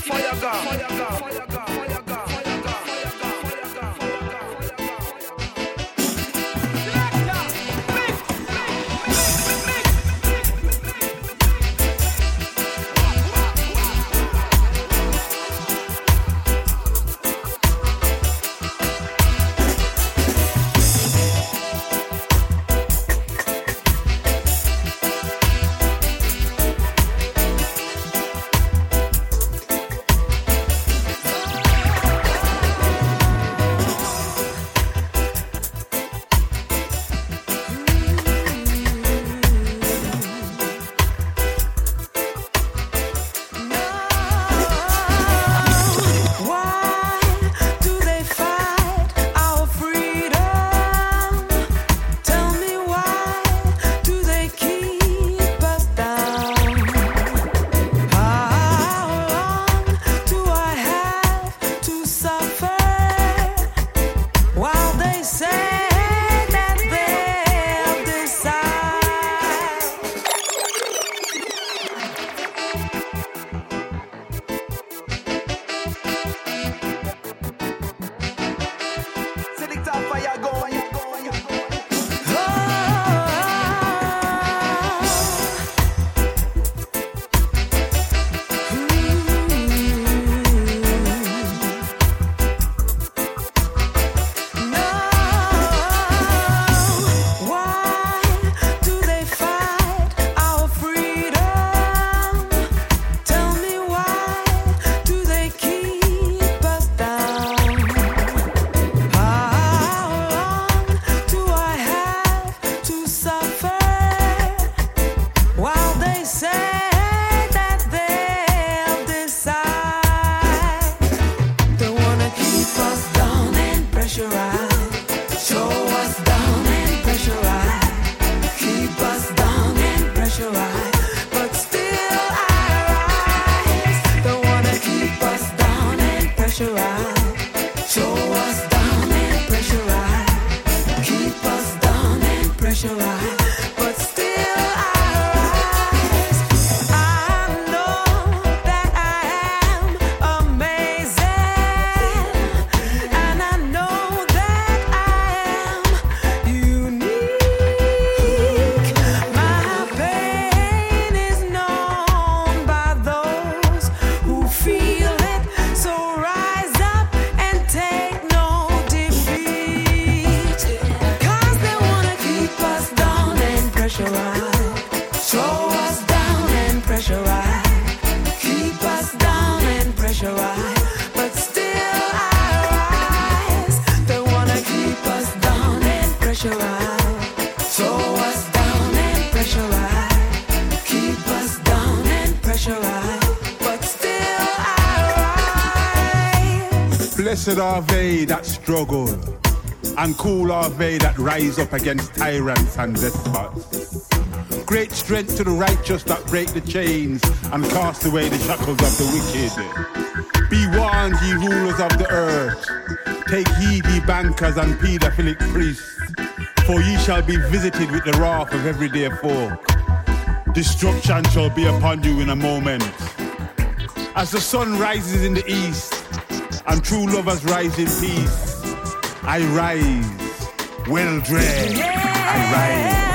fire God. Fire God. Fire God. Blessed are they that struggle, and cool are they that rise up against tyrants and despots. Great strength to the righteous that break the chains and cast away the shackles of the wicked. Be warned, ye rulers of the earth. Take heed, ye bankers and pedophilic priests, for ye shall be visited with the wrath of everyday folk. Destruction shall be upon you in a moment. As the sun rises in the east, and true lovers rise in peace. I rise, well dressed. I rise.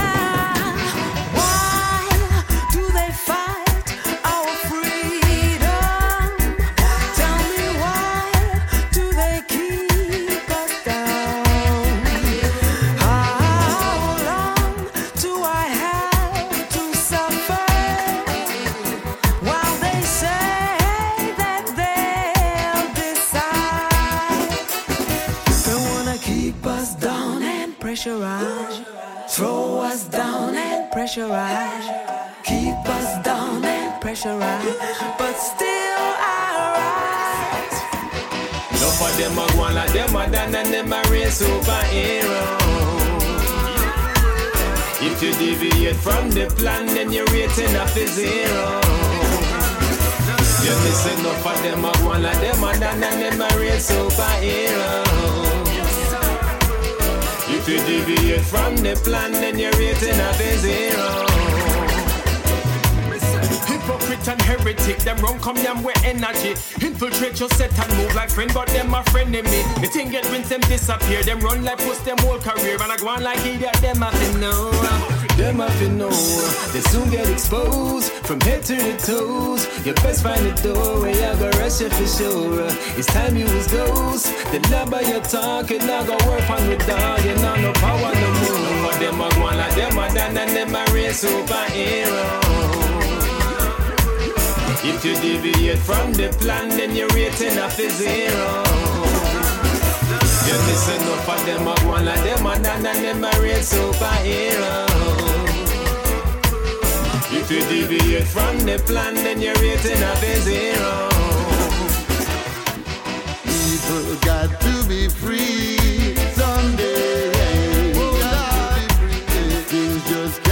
Pressurize, Throw us down and pressurize. keep us down and pressurize, but still I rise. Enough of them are one like them are done and them are real superhero. If you deviate from the plan, then you're rating up to zero. You miss enough of them are one like them are done and them are real superhero. If you deviate from the plan, then you're rating of a zero. Hypocrite and heretic. Them run come them with energy. Infiltrate your set and move like friend, but them my friend in me. The thing get rinse them disappear. Them run like push them whole career. And I go on like idiot, them have to know. Them have to know. They soon get exposed from head to the toes. You best find the door where you go rush it for sure. It's time you was those. The love by your talk, and I go work on the dog. You know no power no more. Them a go on like them a done and them a real superhero. If you deviate from the plan, then you're rating up a zero. You miss enough of them, a one like them, and none of them real superhero. If you deviate from the plan, then you're rating up a zero. People got to be free someday. Things just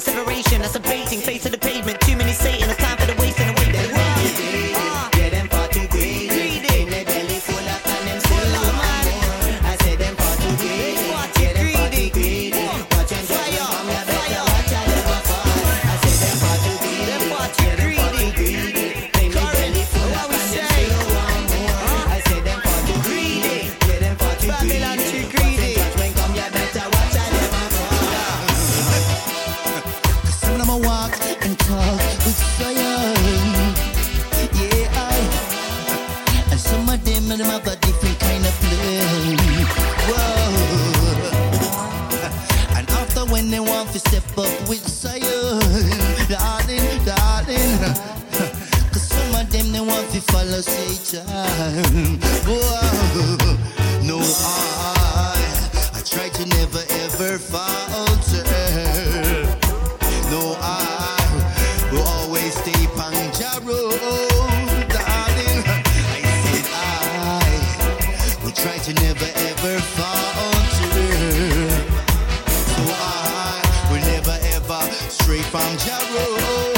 separation. That's a baiting. Face of the some of them them have a different kind of play. Whoa. And after when they want to step up with fire, darling, darling. Cause some of them they want to follow Satan. Whoa. No, I, I try to never ever falter. straight from Jarrow.